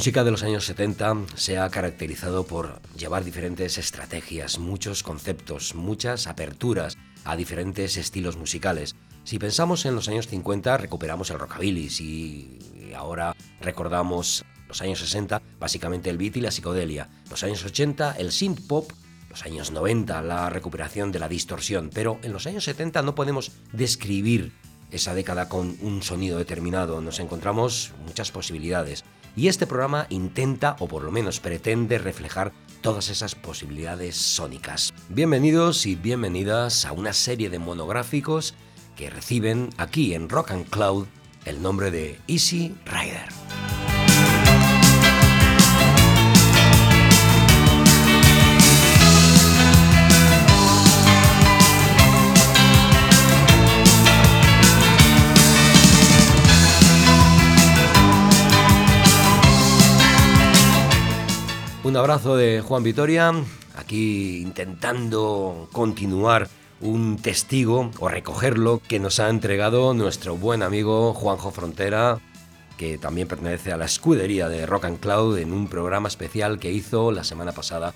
Música de los años 70 se ha caracterizado por llevar diferentes estrategias, muchos conceptos, muchas aperturas a diferentes estilos musicales. Si pensamos en los años 50, recuperamos el rockabilly, si ahora recordamos los años 60, básicamente el beat y la psicodelia, los años 80, el synth pop, los años 90, la recuperación de la distorsión, pero en los años 70 no podemos describir esa década con un sonido determinado, nos encontramos muchas posibilidades. Y este programa intenta, o por lo menos pretende, reflejar todas esas posibilidades sónicas. Bienvenidos y bienvenidas a una serie de monográficos que reciben aquí en Rock and Cloud el nombre de Easy Rider. Un abrazo de Juan Vitoria, aquí intentando continuar un testigo o recogerlo que nos ha entregado nuestro buen amigo Juanjo Frontera, que también pertenece a la escudería de Rock and Cloud en un programa especial que hizo la semana pasada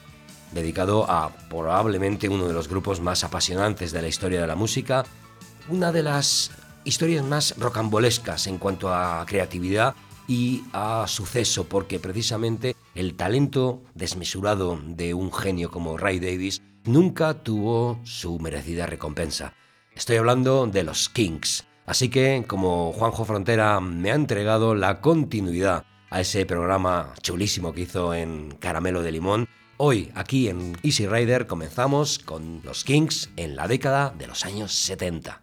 dedicado a probablemente uno de los grupos más apasionantes de la historia de la música, una de las historias más rocambolescas en cuanto a creatividad y a suceso, porque precisamente el talento desmesurado de un genio como Ray Davis nunca tuvo su merecida recompensa. Estoy hablando de los Kings. Así que, como Juanjo Frontera me ha entregado la continuidad a ese programa chulísimo que hizo en Caramelo de Limón, hoy aquí en Easy Rider comenzamos con los Kings en la década de los años 70.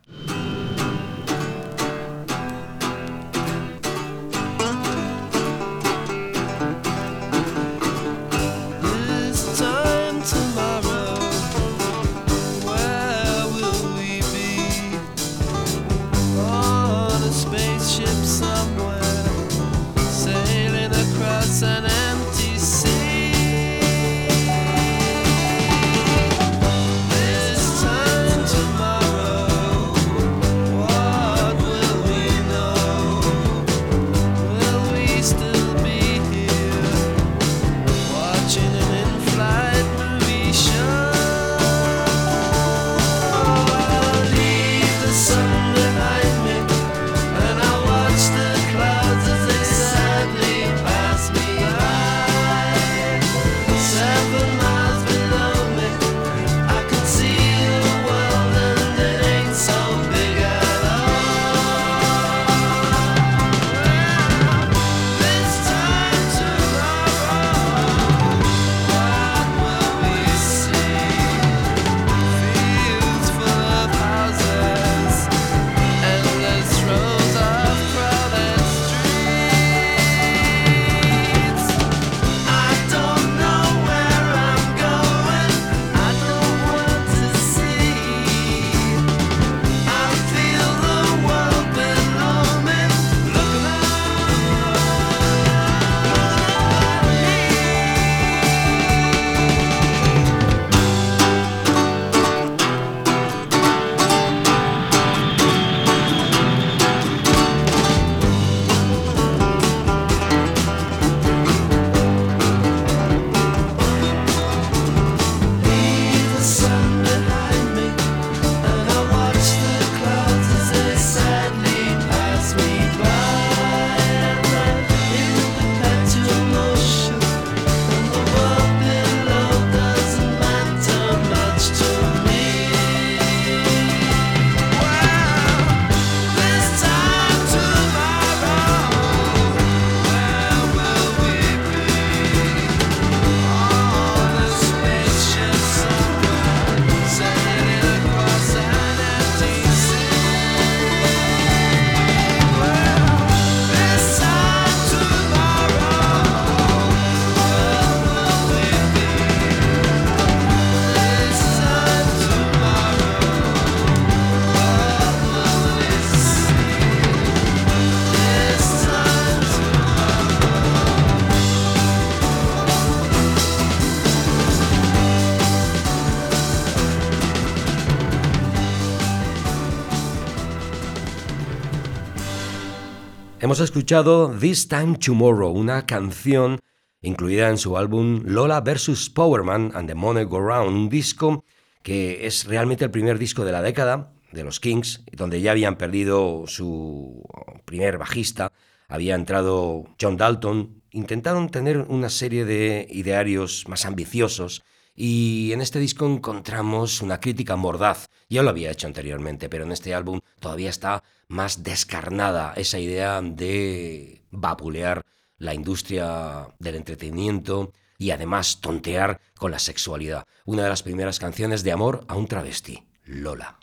Hemos escuchado This Time Tomorrow, una canción incluida en su álbum Lola vs. Powerman and the Money Go Round, un disco que es realmente el primer disco de la década de los Kings, donde ya habían perdido su primer bajista, había entrado John Dalton, intentaron tener una serie de idearios más ambiciosos y en este disco encontramos una crítica mordaz. Ya lo había hecho anteriormente, pero en este álbum todavía está más descarnada esa idea de vapulear la industria del entretenimiento y además tontear con la sexualidad. Una de las primeras canciones de amor a un travesti, Lola.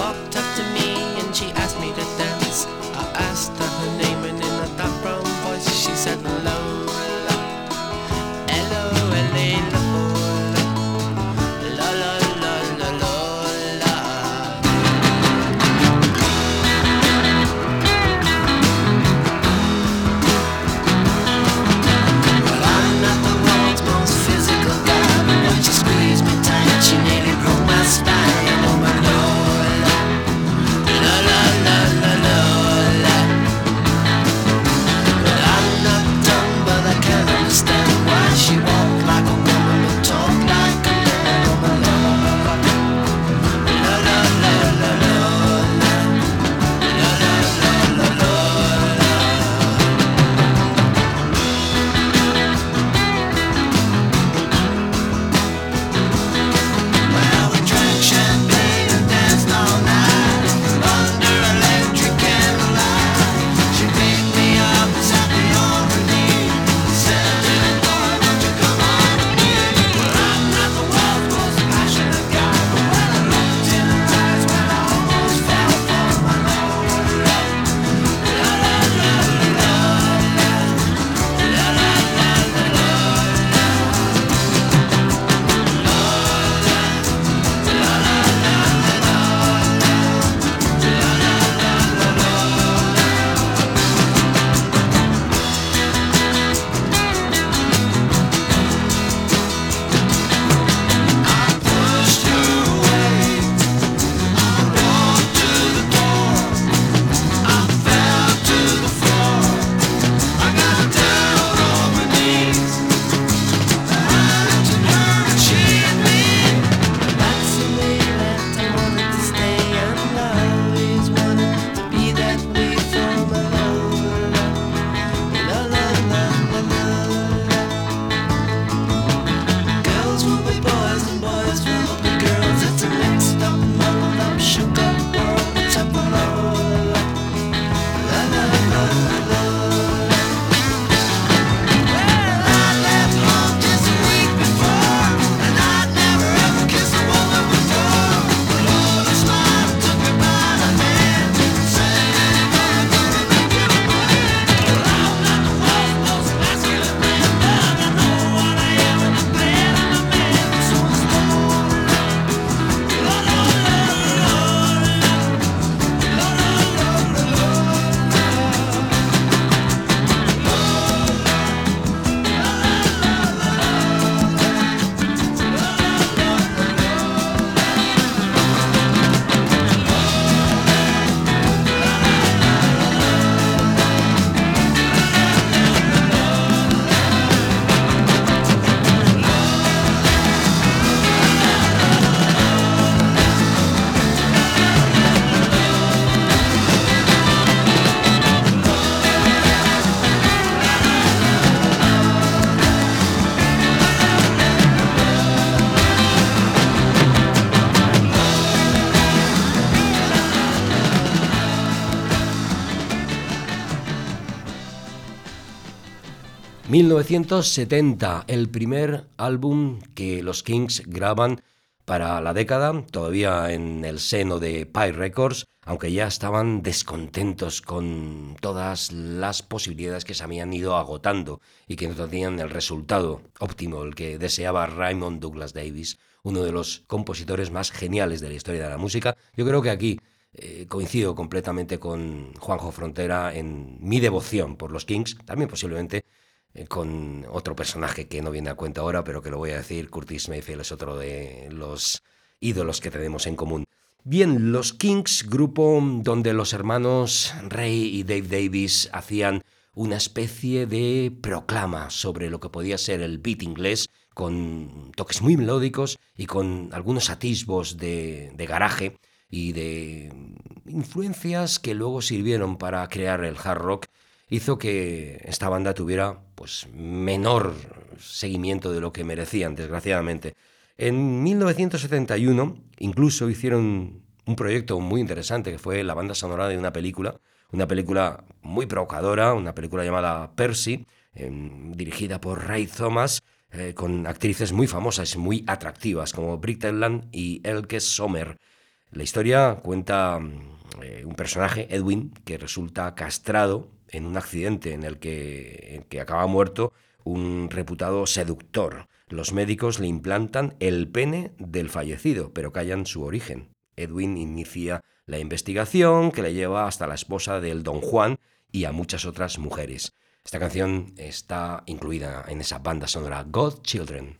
Walked ...1970, el primer álbum que los Kings graban para la década, todavía en el seno de Pie Records, aunque ya estaban descontentos con todas las posibilidades que se habían ido agotando y que no tenían el resultado óptimo, el que deseaba Raymond Douglas Davis, uno de los compositores más geniales de la historia de la música. Yo creo que aquí eh, coincido completamente con Juanjo Frontera en mi devoción por los Kings, también posiblemente con otro personaje que no viene a cuenta ahora, pero que lo voy a decir, Curtis Mayfield es otro de los ídolos que tenemos en común. Bien, los Kings, grupo donde los hermanos Ray y Dave Davis hacían una especie de proclama sobre lo que podía ser el beat inglés, con toques muy melódicos y con algunos atisbos de, de garaje y de influencias que luego sirvieron para crear el hard rock, hizo que esta banda tuviera pues menor seguimiento de lo que merecían, desgraciadamente. En 1971 incluso hicieron un proyecto muy interesante que fue la banda sonora de una película, una película muy provocadora, una película llamada Percy, em, dirigida por Ray Thomas, eh, con actrices muy famosas y muy atractivas como Britt Eland y Elke Sommer. La historia cuenta eh, un personaje, Edwin, que resulta castrado en un accidente en el que, que acaba muerto un reputado seductor. Los médicos le implantan el pene del fallecido, pero callan su origen. Edwin inicia la investigación que le lleva hasta la esposa del don Juan y a muchas otras mujeres. Esta canción está incluida en esa banda sonora Godchildren. mismo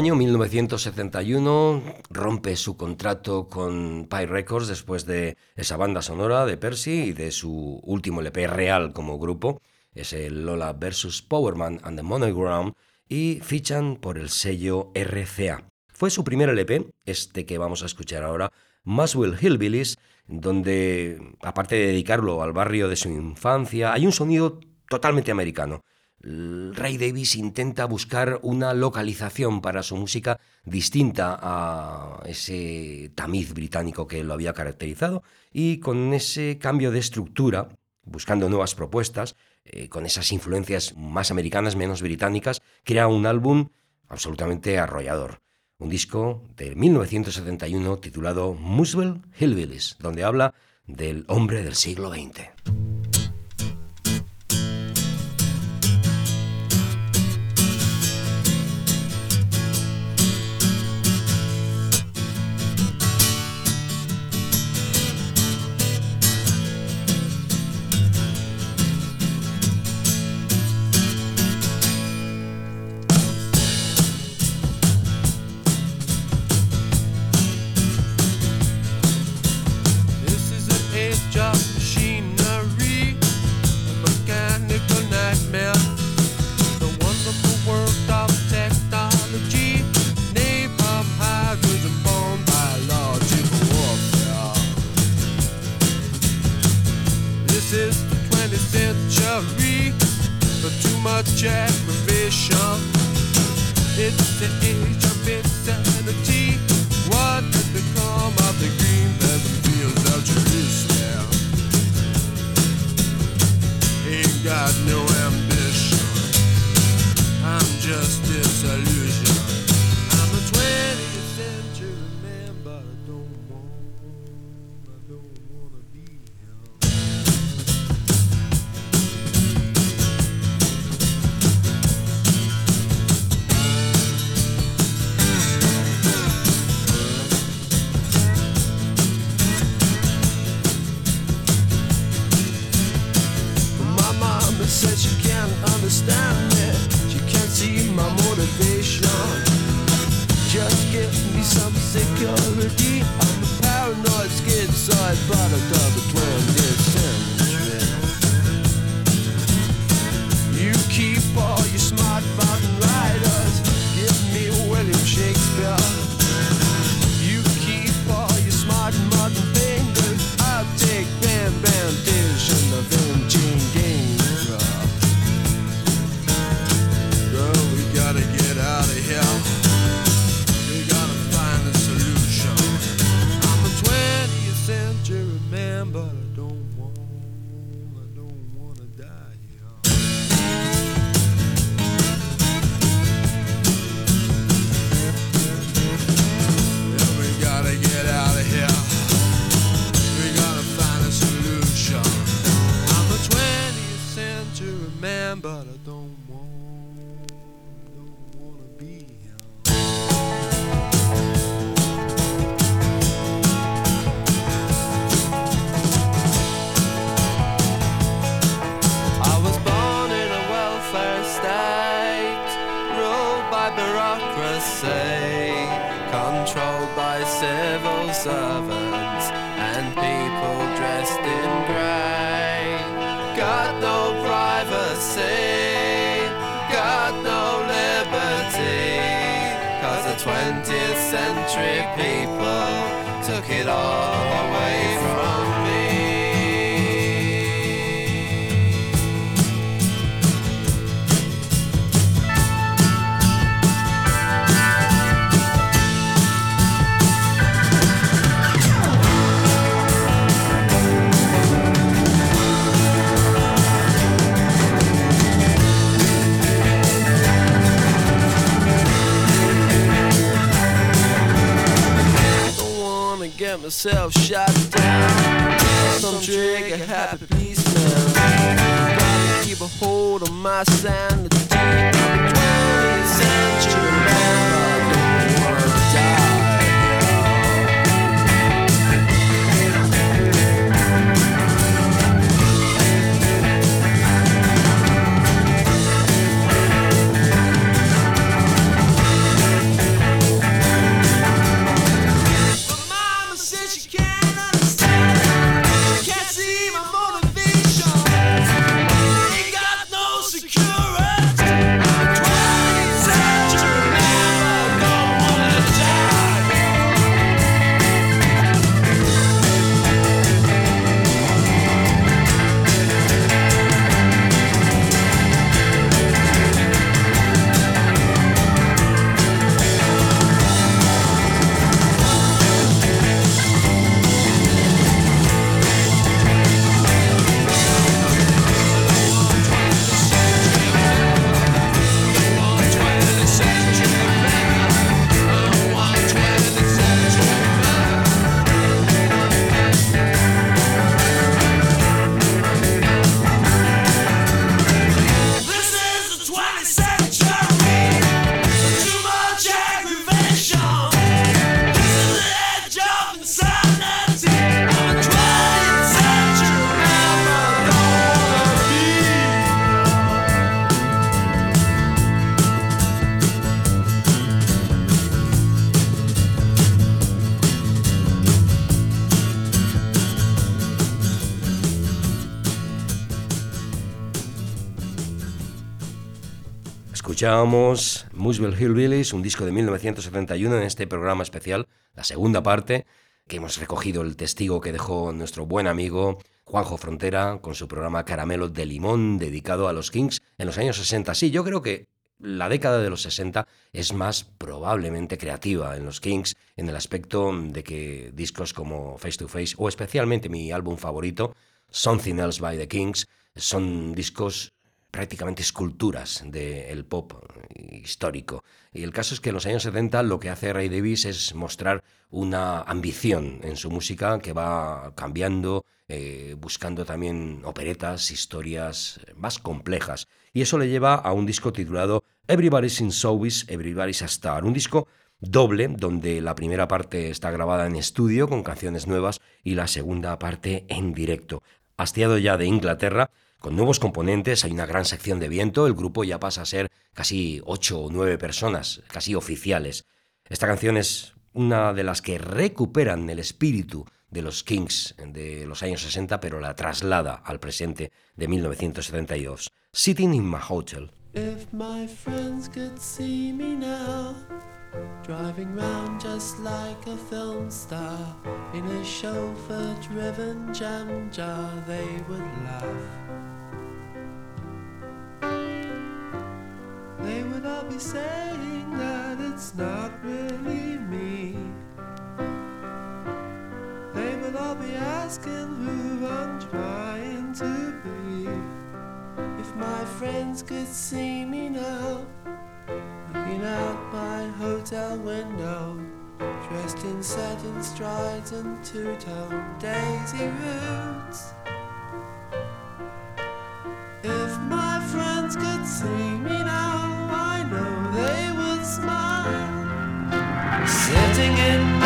año, 1971, rompe su contrato con Pie Records después de esa banda sonora de Percy y de su último LP real como grupo, es el Lola vs. Powerman and the Monogram, y fichan por el sello RCA. Fue su primer LP, este que vamos a escuchar ahora, Maswell Hillbillies, donde, aparte de dedicarlo al barrio de su infancia, hay un sonido totalmente americano Ray Davis intenta buscar una localización para su música distinta a ese tamiz británico que lo había caracterizado y con ese cambio de estructura, buscando nuevas propuestas, eh, con esas influencias más americanas, menos británicas, crea un álbum absolutamente arrollador. Un disco de 1971 titulado Muswell Hillbillies, donde habla del hombre del siglo XX. myself shot down. Some trigger happy please now. Gotta keep a hold of my sanity. Twenty century. Escuchábamos Muswell Hillbillies, un disco de 1971 en este programa especial, la segunda parte, que hemos recogido el testigo que dejó nuestro buen amigo Juanjo Frontera con su programa Caramelo de Limón dedicado a los Kings en los años 60. Sí, yo creo que la década de los 60 es más probablemente creativa en los Kings en el aspecto de que discos como Face to Face o especialmente mi álbum favorito, Something Else by the Kings, son discos prácticamente esculturas del pop histórico. Y el caso es que en los años 70 lo que hace Ray Davis es mostrar una ambición en su música que va cambiando, eh, buscando también operetas, historias más complejas. Y eso le lleva a un disco titulado Everybody's in Showbiz, Everybody's a Star, un disco doble, donde la primera parte está grabada en estudio con canciones nuevas y la segunda parte en directo. Hastiado ya de Inglaterra, con nuevos componentes, hay una gran sección de viento, el grupo ya pasa a ser casi ocho o nueve personas, casi oficiales. Esta canción es una de las que recuperan el espíritu de los Kings de los años 60, pero la traslada al presente de 1972. Sitting in my hotel. If my friends could see me now, driving round just like a film star in a chauffeur driven jam jar, they would laugh. They would all be saying that it's not really me. They would all be asking who I'm trying to be. If my friends could see me now, looking out my hotel window, dressed in satin strides and two-tone daisy roots. If my friends could see me now, they would smile. Sitting in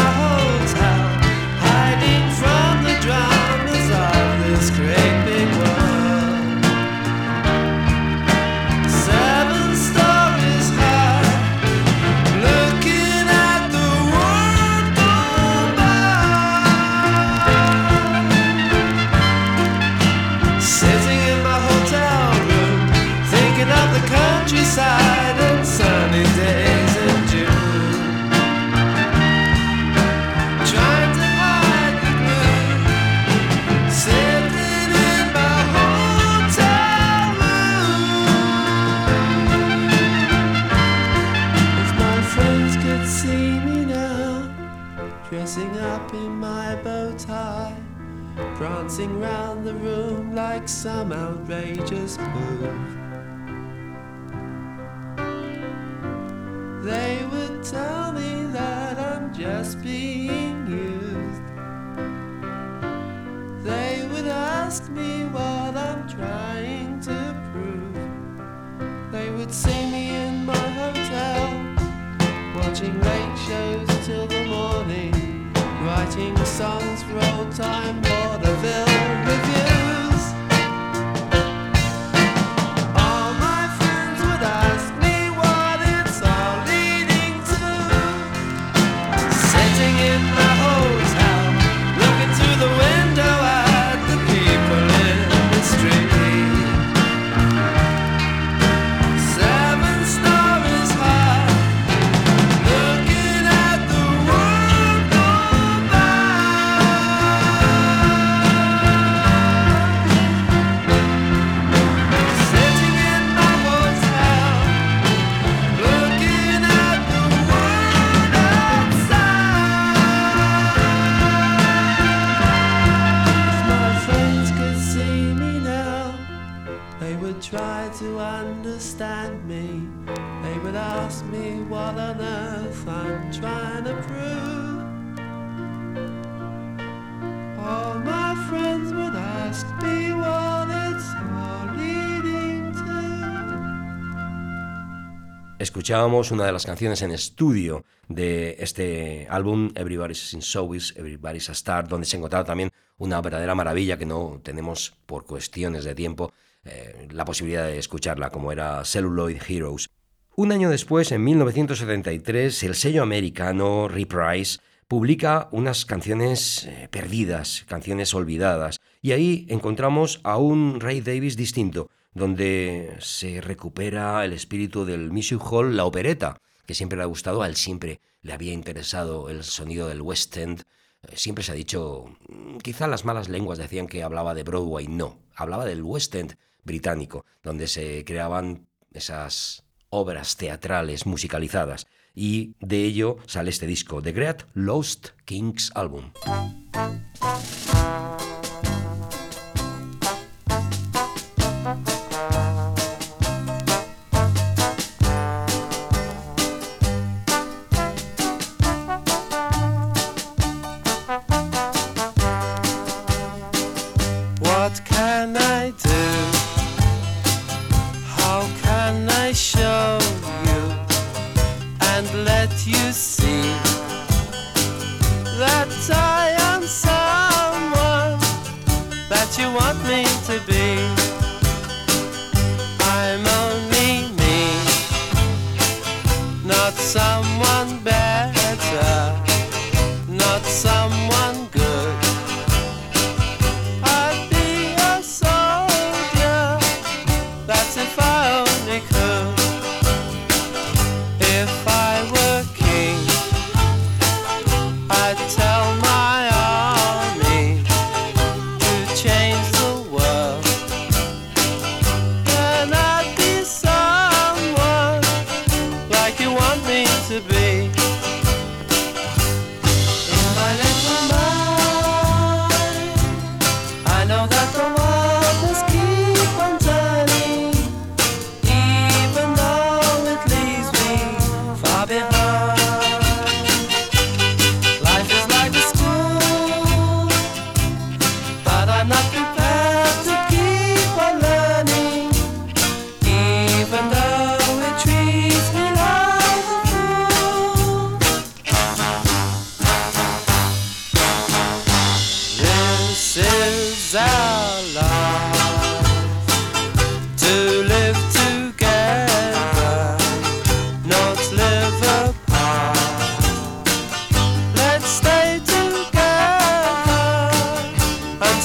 Escuchábamos una de las canciones en estudio de este álbum Everybody's in Showbiz, Everybody's a Star, donde se encontraba también una verdadera maravilla que no tenemos por cuestiones de tiempo eh, la posibilidad de escucharla, como era Celluloid Heroes. Un año después, en 1973, el sello americano Reprise publica unas canciones eh, perdidas, canciones olvidadas, y ahí encontramos a un Ray Davis distinto, donde se recupera el espíritu del Music Hall, la opereta, que siempre le ha gustado, a él siempre le había interesado el sonido del West End. Eh, siempre se ha dicho, mm, quizá las malas lenguas decían que hablaba de Broadway, no, hablaba del West End británico, donde se creaban esas obras teatrales musicalizadas. Y de ello sale este disco, The Great Lost Kings Album.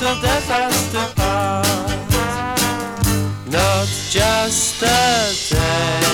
Until death has to part. Not just a day,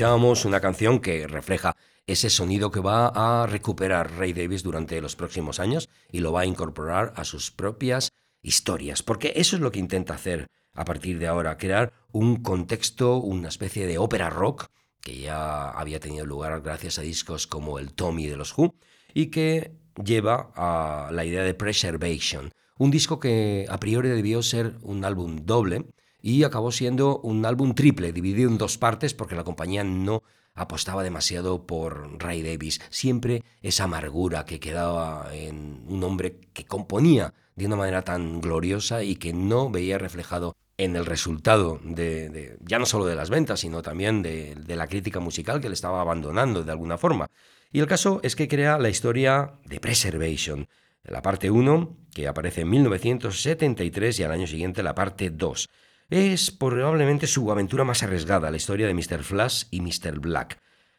Una canción que refleja ese sonido que va a recuperar Ray Davis durante los próximos años y lo va a incorporar a sus propias historias, porque eso es lo que intenta hacer a partir de ahora, crear un contexto, una especie de ópera rock que ya había tenido lugar gracias a discos como el Tommy de los Who y que lleva a la idea de Preservation, un disco que a priori debió ser un álbum doble y acabó siendo un álbum triple, dividido en dos partes porque la compañía no apostaba demasiado por Ray Davis. Siempre esa amargura que quedaba en un hombre que componía de una manera tan gloriosa y que no veía reflejado en el resultado de, ya no solo de las ventas, sino también de, de la crítica musical que le estaba abandonando de alguna forma. Y el caso es que crea la historia de Preservation, la parte 1, que aparece en 1973, y al año siguiente la parte 2. Es probablemente su aventura más arriesgada, la historia de Mr. Flash y Mr. Black.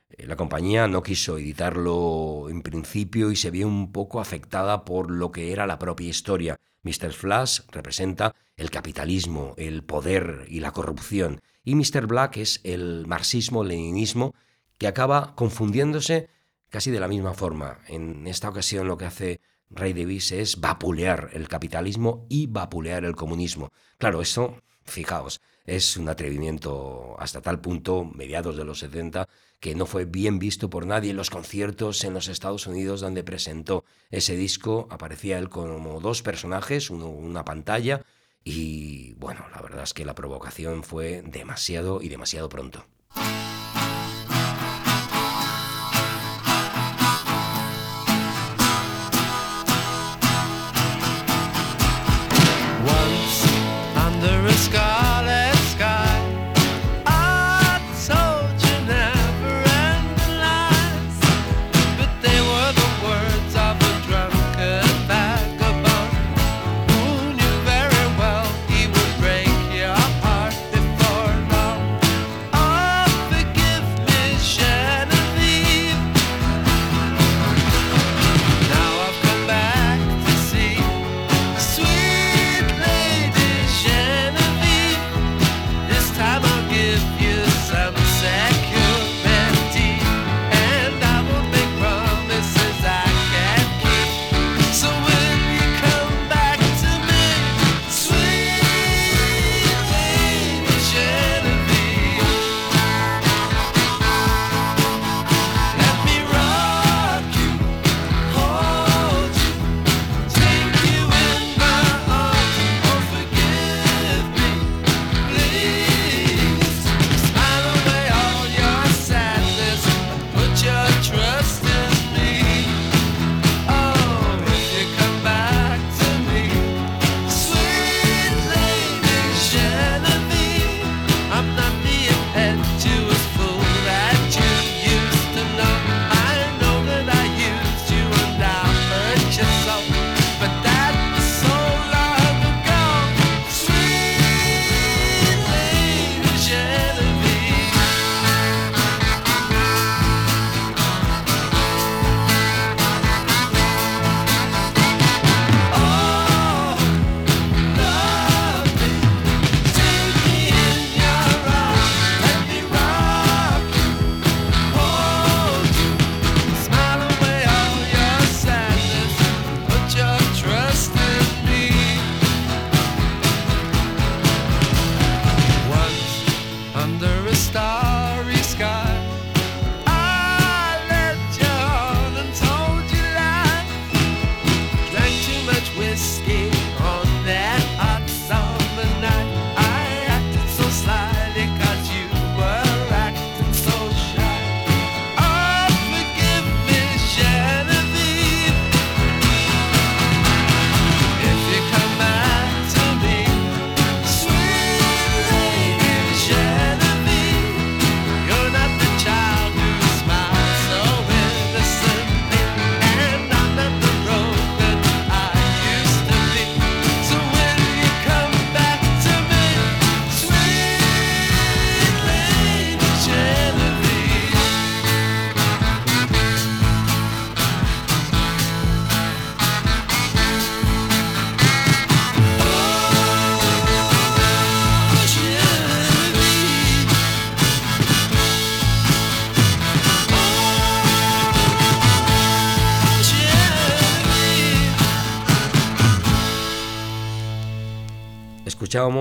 Eh, La compañía no quiso editarlo en principio y se vio un poco afectada por lo que era la propia historia. Mr. Flash representa el capitalismo, el poder y la corrupción, y Mr. Black es el marxismo-leninismo que acaba confundiéndose casi de la misma forma. En esta ocasión lo que hace Ray Davis, es vapulear el capitalismo y vapulear el comunismo. Claro, eso, fijaos, es un atrevimiento hasta tal punto, mediados de los 70, que no fue bien visto por nadie en los conciertos en los Estados Unidos donde presentó ese disco. Aparecía él como dos personajes, uno, una pantalla, y bueno, la verdad es que la provocación fue demasiado y demasiado pronto. under a sky.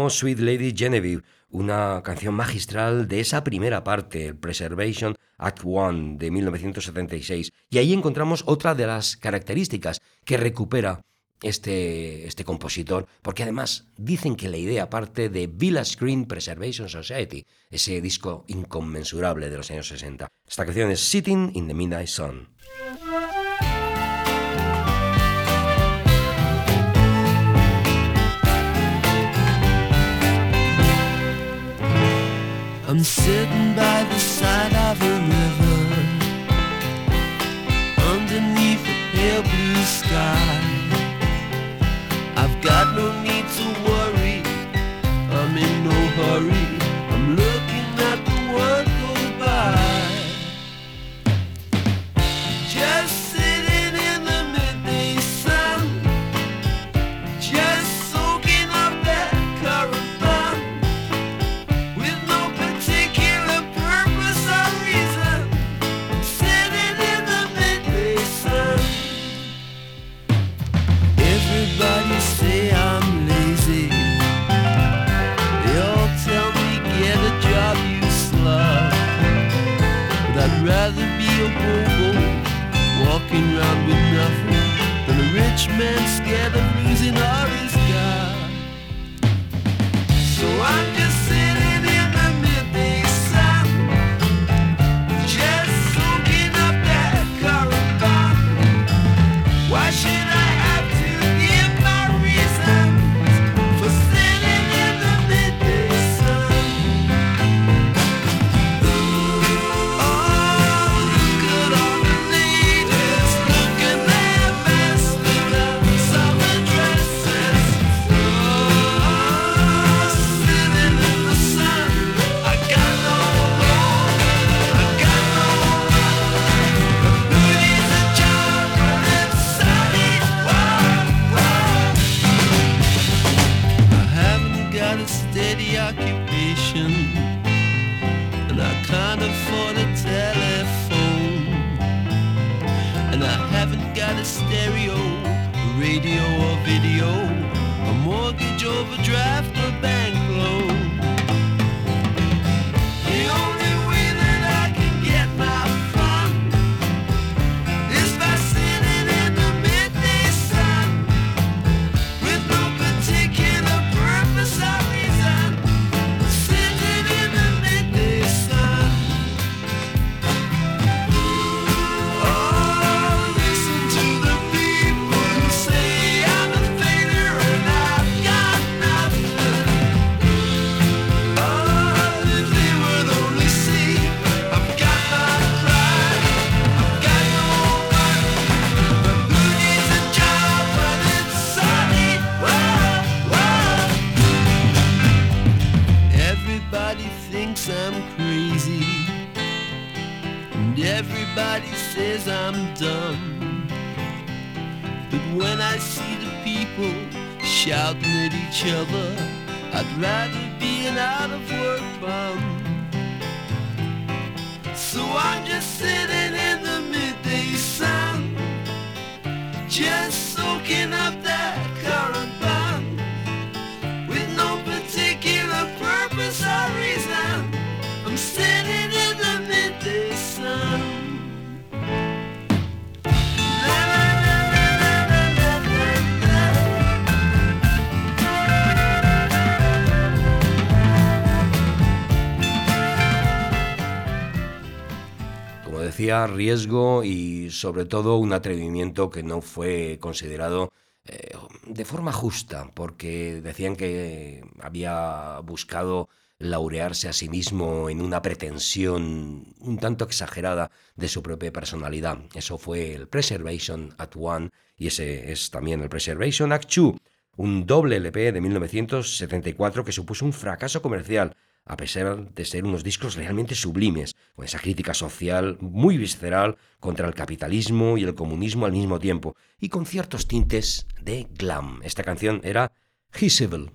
Sweet Lady Genevieve, una canción magistral de esa primera parte, el Preservation Act One de 1976. Y ahí encontramos otra de las características que recupera este, este compositor, porque además dicen que la idea parte de Villa Screen Preservation Society, ese disco inconmensurable de los años 60. Esta canción es Sitting in the Midnight Sun. I'm sitting by the side of a river Underneath a pale blue sky. I've got no need to worry I'm in no hurry Everybody thinks I'm crazy, and everybody says I'm dumb. But when I see the people shouting at each other, I'd rather be an out of work bum. So I'm just sitting in the midday sun, just soaking up that Riesgo y sobre todo un atrevimiento que no fue considerado eh, de forma justa, porque decían que había buscado laurearse a sí mismo en una pretensión un tanto exagerada de su propia personalidad. Eso fue el Preservation at One y ese es también el Preservation Act Two, un doble LP de 1974 que supuso un fracaso comercial, a pesar de ser unos discos realmente sublimes, con esa crítica social muy visceral contra el capitalismo y el comunismo al mismo tiempo, y con ciertos tintes de glam. Esta canción era He's Evil.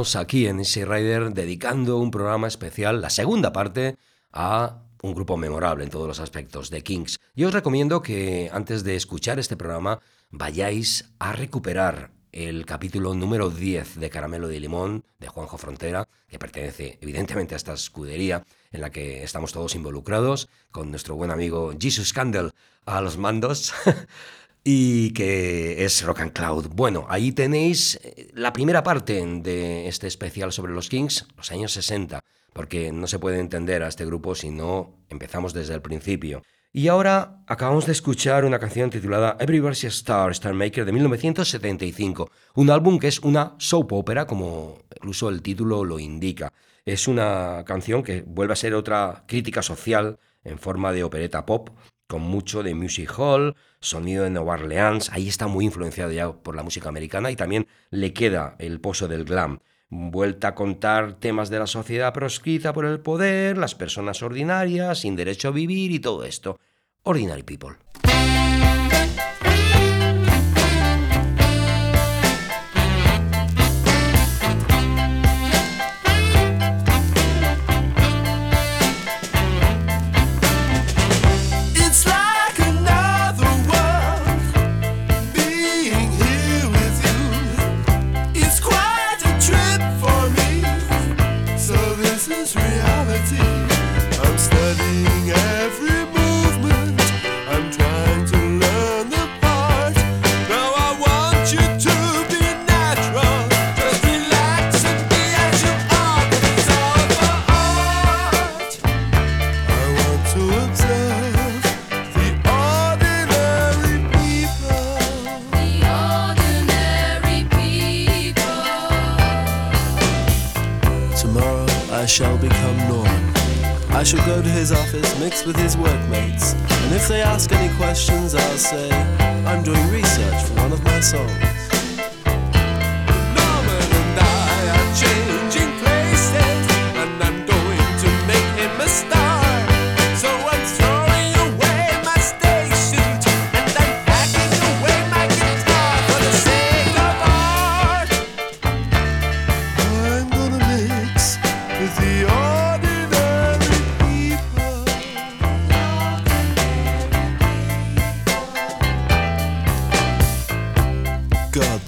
Aquí en Easy Rider dedicando un programa especial, la segunda parte, a un grupo memorable en todos los aspectos, de Kings. Y os recomiendo que antes de escuchar este programa vayáis a recuperar el capítulo número 10 de Caramelo de Limón de Juanjo Frontera, que pertenece evidentemente a esta escudería en la que estamos todos involucrados, con nuestro buen amigo Jesus Candle a los mandos. y que es Rock and Cloud. Bueno, ahí tenéis eh, la primera parte de este especial sobre los Kings, los años 60, porque no se puede entender a este grupo si no empezamos desde el principio. Y ahora acabamos de escuchar una canción titulada Everybody's a Star, Star Maker de 1975, un álbum que es una soap opera, como incluso el título lo indica. Es una canción que vuelve a ser otra crítica social en forma de opereta pop, con mucho de music hall, sonido de Nueva Orleans, ahí está muy influenciado ya por la música americana y también le queda el pozo del glam. Vuelta a contar temas de la sociedad proscrita por el poder, las personas ordinarias, sin derecho a vivir y todo esto. Ordinary People. I shall go to his office, mix with his workmates, and if they ask any questions, I'll say, I'm doing research for one of my songs.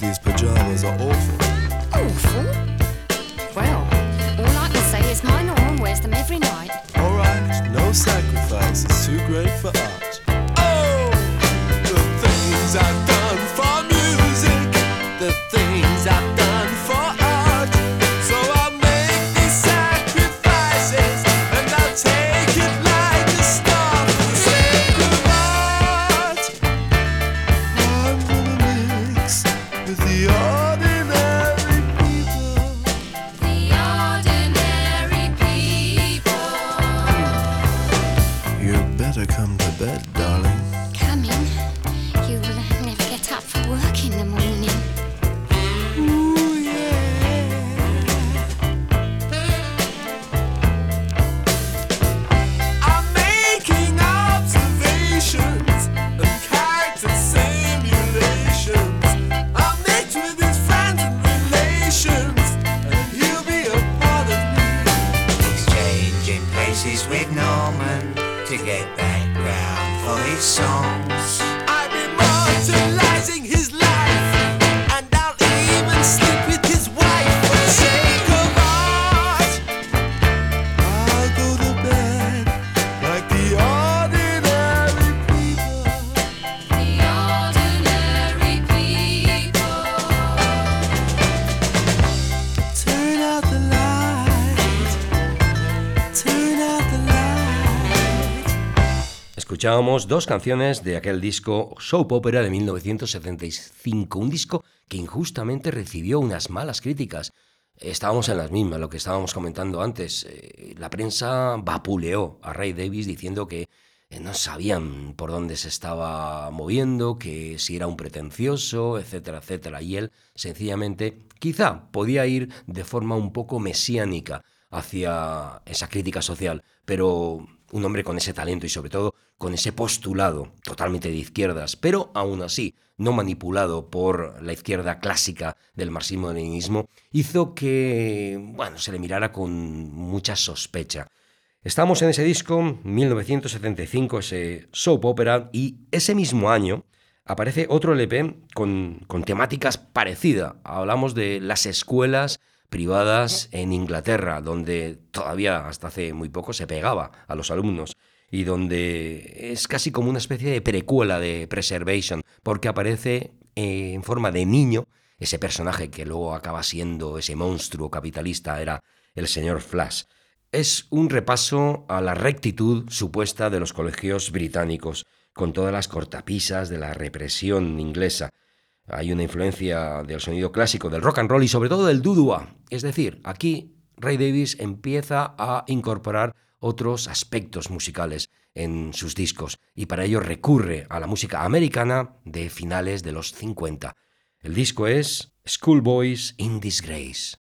These pajamas are awful. Awful. Well, all I can say is my Norman wears them every night. Alright, no sacrifice Escuchábamos dos canciones de aquel disco Soap Opera de 1975, un disco que injustamente recibió unas malas críticas. Estábamos en las mismas, lo que estábamos comentando antes. Eh, La prensa vapuleó a Ray Davis diciendo que eh, no sabían por dónde se estaba moviendo, que si era un pretencioso, etcétera, etcétera. Y él sencillamente quizá podía ir de forma un poco mesiánica hacia esa crítica social, pero un hombre con ese talento y sobre todo con ese postulado totalmente de izquierdas, pero aún así no manipulado por la izquierda clásica del marxismo-leninismo, hizo que, bueno, se le mirara con mucha sospecha. Estamos en ese disco, 1975, ese soap opera, y ese mismo año aparece otro LP con, con temáticas parecidas. Hablamos de las escuelas privadas en Inglaterra, donde todavía hasta hace muy poco se pegaba a los alumnos y donde es casi como una especie de precuela de Preservation, porque aparece eh, en forma de niño ese personaje que luego acaba siendo ese monstruo capitalista, era el señor Flash. Es un repaso a la rectitud supuesta de los colegios británicos, con todas las cortapisas de la represión inglesa. Hay una influencia del sonido clásico, del rock and roll y sobre todo del dudua. Es decir, aquí Ray Davis empieza a incorporar otros aspectos musicales en sus discos y para ello recurre a la música americana de finales de los 50. El disco es Schoolboys in Disgrace.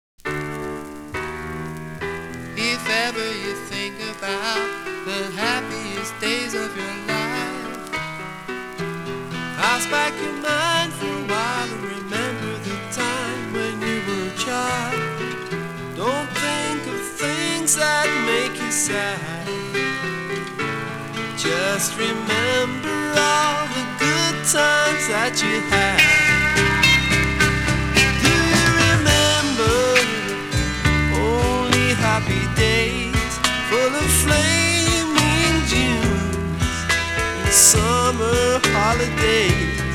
Make. Just remember all the good times that you had. Do you remember? only happy days full of flaming Junes and summer holidays.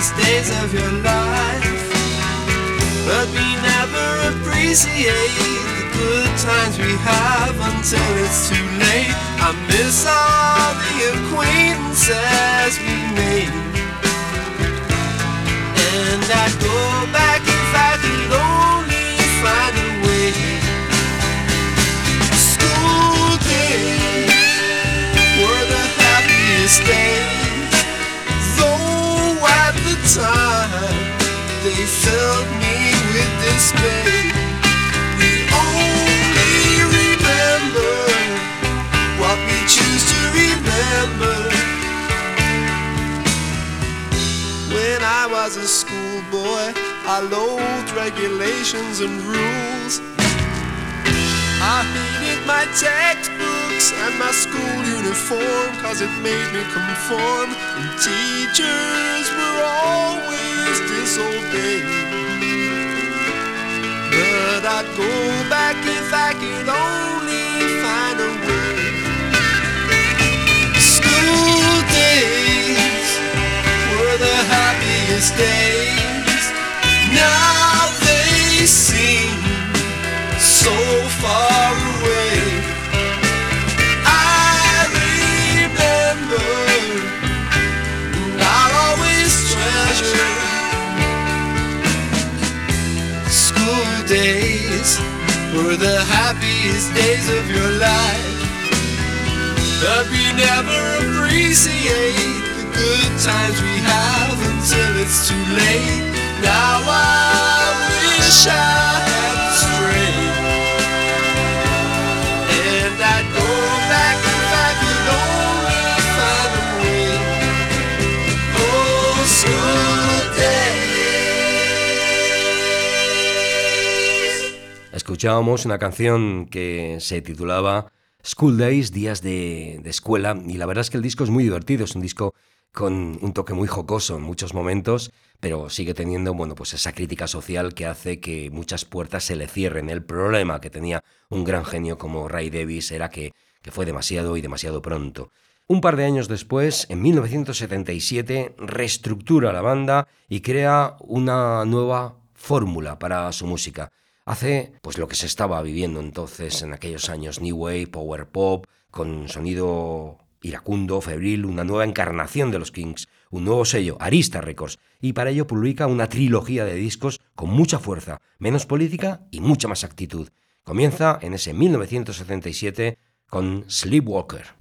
Happiest days of your life. But we never appreciate the good times we have until it's too late. I miss all the acquaintances we made. And I'd go teachers were always disobeyed. But I'd go back if I could only find a way. School days were the happiest days. Now they seem so far away. Days were the happiest days of your life. But we never appreciate the good times we have until it's too late. Now I wish I Escuchábamos una canción que se titulaba School Days, días de, de escuela, y la verdad es que el disco es muy divertido, es un disco con un toque muy jocoso en muchos momentos, pero sigue teniendo, bueno, pues esa crítica social que hace que muchas puertas se le cierren. El problema que tenía un gran genio como Ray Davis era que, que fue demasiado y demasiado pronto. Un par de años después, en 1977, reestructura la banda y crea una nueva fórmula para su música. Hace pues lo que se estaba viviendo entonces en aquellos años, New Wave, Power Pop, con sonido iracundo, febril, una nueva encarnación de los Kings, un nuevo sello, Arista Records, y para ello publica una trilogía de discos con mucha fuerza, menos política y mucha más actitud. Comienza en ese 1977 con Sleepwalker.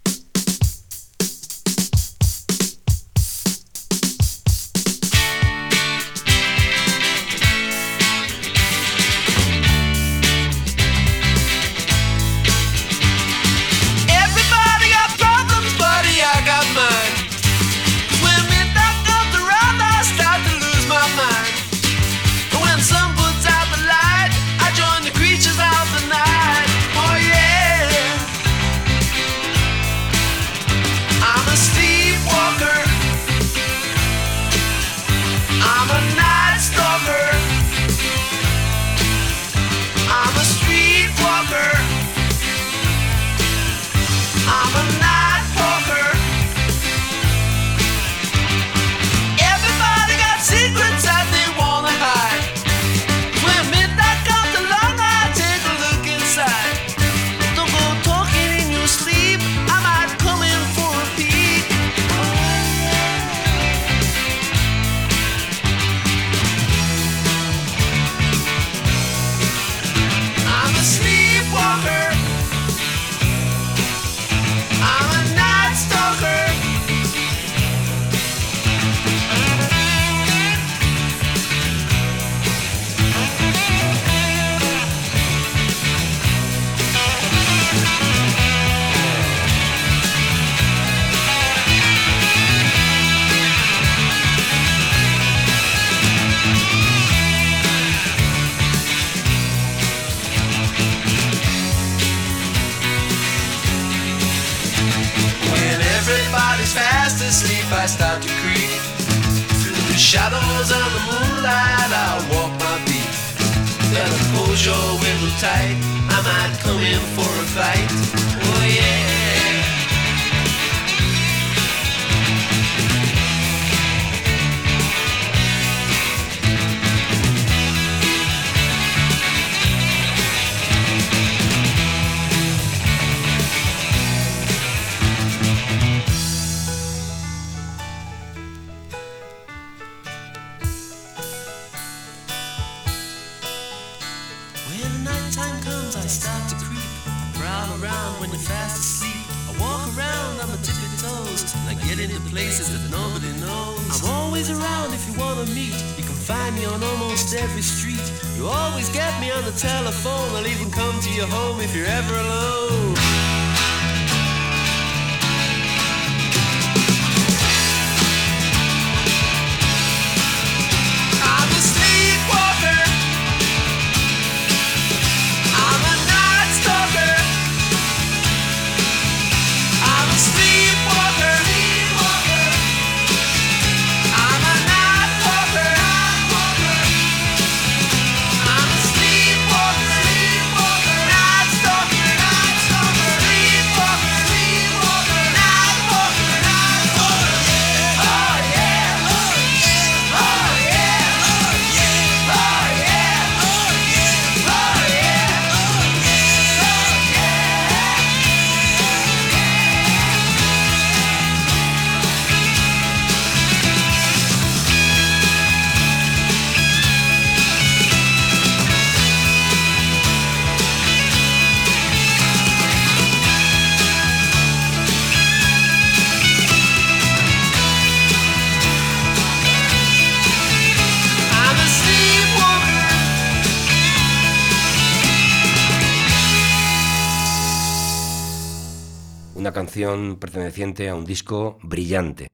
Perteneciente a un disco brillante,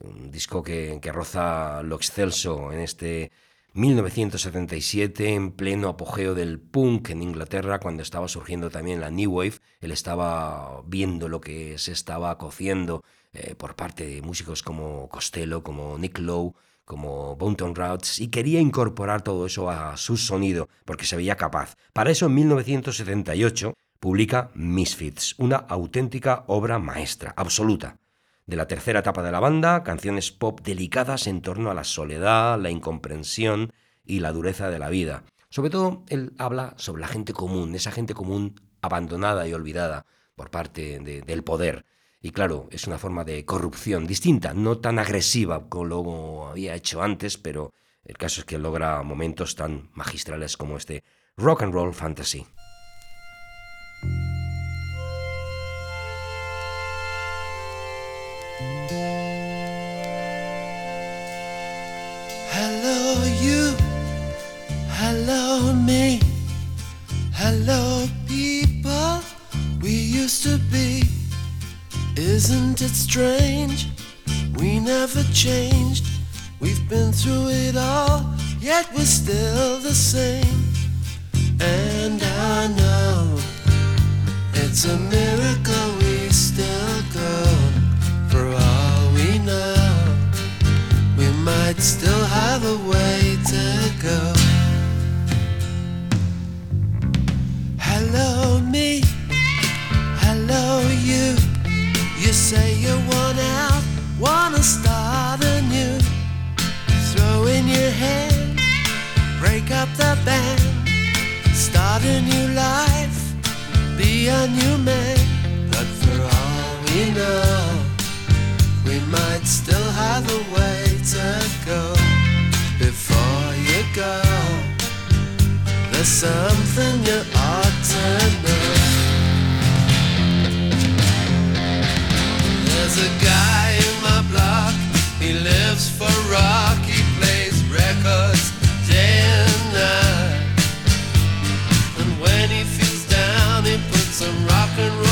un disco que, que roza lo excelso en este 1977, en pleno apogeo del punk en Inglaterra, cuando estaba surgiendo también la New Wave. Él estaba viendo lo que se estaba cociendo eh, por parte de músicos como Costello, como Nick Lowe, como Bounton Routes, y quería incorporar todo eso a su sonido, porque se veía capaz. Para eso, en 1978, publica Misfits, una auténtica obra maestra, absoluta. de la tercera etapa de la banda, canciones pop delicadas en torno a la soledad, la incomprensión y la dureza de la vida. Sobre todo, él habla sobre la gente común, esa gente común abandonada y olvidada por parte del poder. Y claro, es una forma de corrupción distinta, no tan agresiva como lo había hecho antes, pero el caso es que logra momentos tan magistrales como este Rock and Roll Fantasy. Used to be. Isn't it strange? We never changed. We've been through it all, yet we're still the same. And I know it's a miracle we still go. For all we know, we might still have a way to go. Hello, me. You. You say you want out, wanna start anew. Throw in your hand, break up the band, start a new life, be a new man. But for all we know, we might still have a way to go before you go. There's something you ought to know. There's a guy in my block, he lives for rock, he plays records day and night. And when he feels down, he puts rock and roll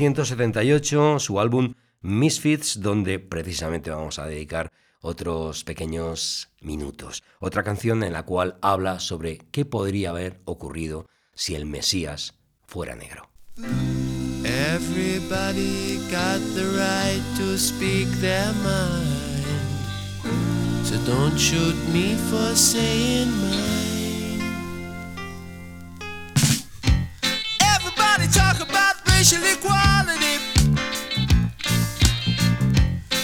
1978, su álbum Misfits, donde precisamente vamos a dedicar otros pequeños minutos. Otra canción en la cual habla sobre qué podría haber ocurrido si el Mesías fuera negro. Everybody got the right to speak their mind. So don't shoot me for saying mine. Everybody talk about racial equality.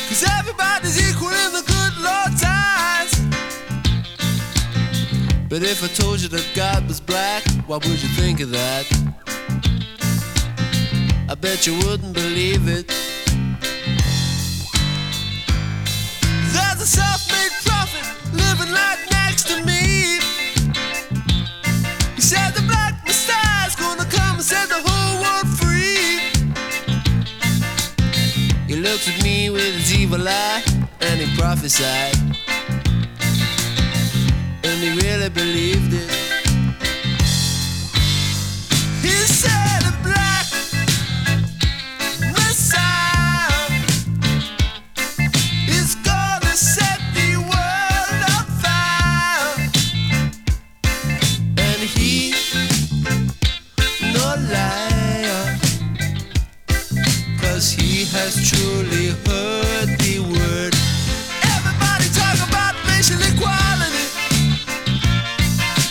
Cause everybody's equal in the good Lord's eyes. But if I told you that God was black, what would you think of that? I bet you wouldn't believe it. There's a self-made prophet living right Looks at me with his evil eye and he prophesied. And he really believed it. Truly heard the word. Everybody talk about racial equality.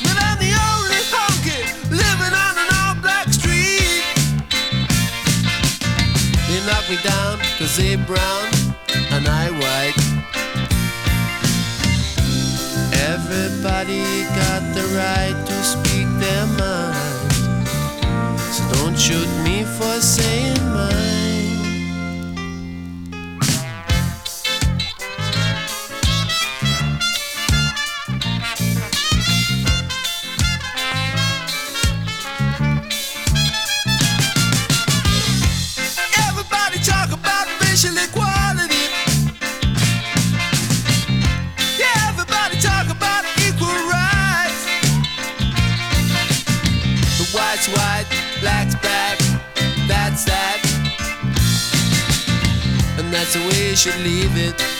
But I'm the only honky living on an all black street. They knock me down cause they brown and I white. Everybody got the right to speak their mind. So don't shoot me for saying mine. Should leave it.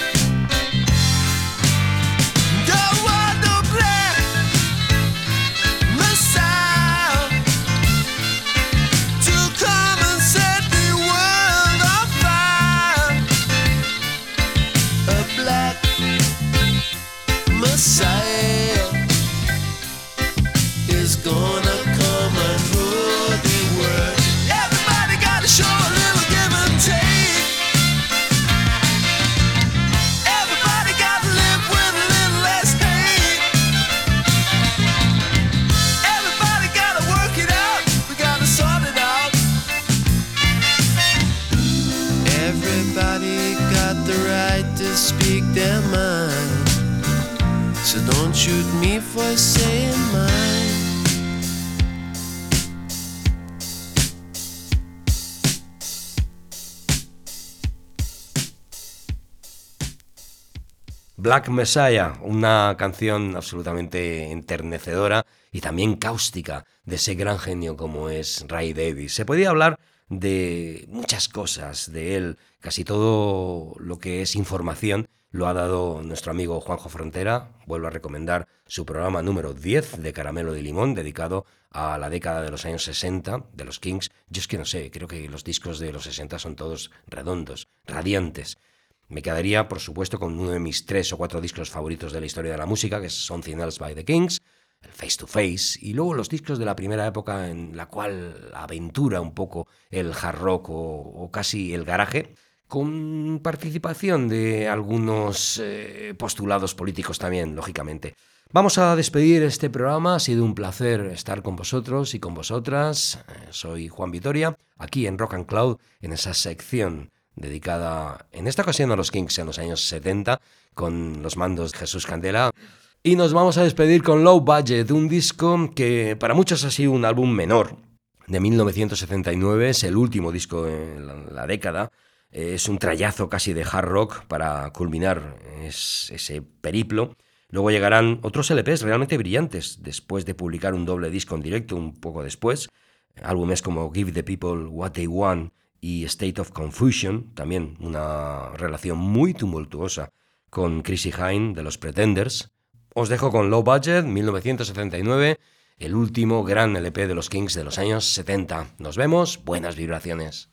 Black Messiah, una canción absolutamente enternecedora y también cáustica de ese gran genio como es Ray Davis. Se podía hablar de muchas cosas de él, casi todo lo que es información lo ha dado nuestro amigo Juanjo Frontera. Vuelvo a recomendar su programa número 10 de Caramelo de Limón, dedicado a la década de los años 60 de los Kings. Yo es que no sé, creo que los discos de los 60 son todos redondos, radiantes. Me quedaría, por supuesto, con uno de mis tres o cuatro discos favoritos de la historia de la música, que es Something by the Kings, el Face to Face, y luego los discos de la primera época en la cual aventura un poco el hard rock o, o casi el garaje, con participación de algunos eh, postulados políticos también, lógicamente. Vamos a despedir este programa, ha sido un placer estar con vosotros y con vosotras. Eh, soy Juan Vitoria, aquí en Rock and Cloud, en esa sección dedicada en esta ocasión a los Kings en los años 70, con los mandos de Jesús Candela. Y nos vamos a despedir con Low Budget, un disco que para muchos ha sido un álbum menor, de 1979, es el último disco en la, década, es un trayazo casi de hard rock para culminar es, ese periplo. Luego llegarán otros LPs realmente brillantes, después de publicar un doble disco en directo un poco después, álbumes como Give the People What They Want y State of Confusion, también una relación muy tumultuosa con Chrissy Hine de los Pretenders. Os dejo con Low Budget, 1979, el último gran LP de los Kings de los años 70. Nos vemos, buenas vibraciones.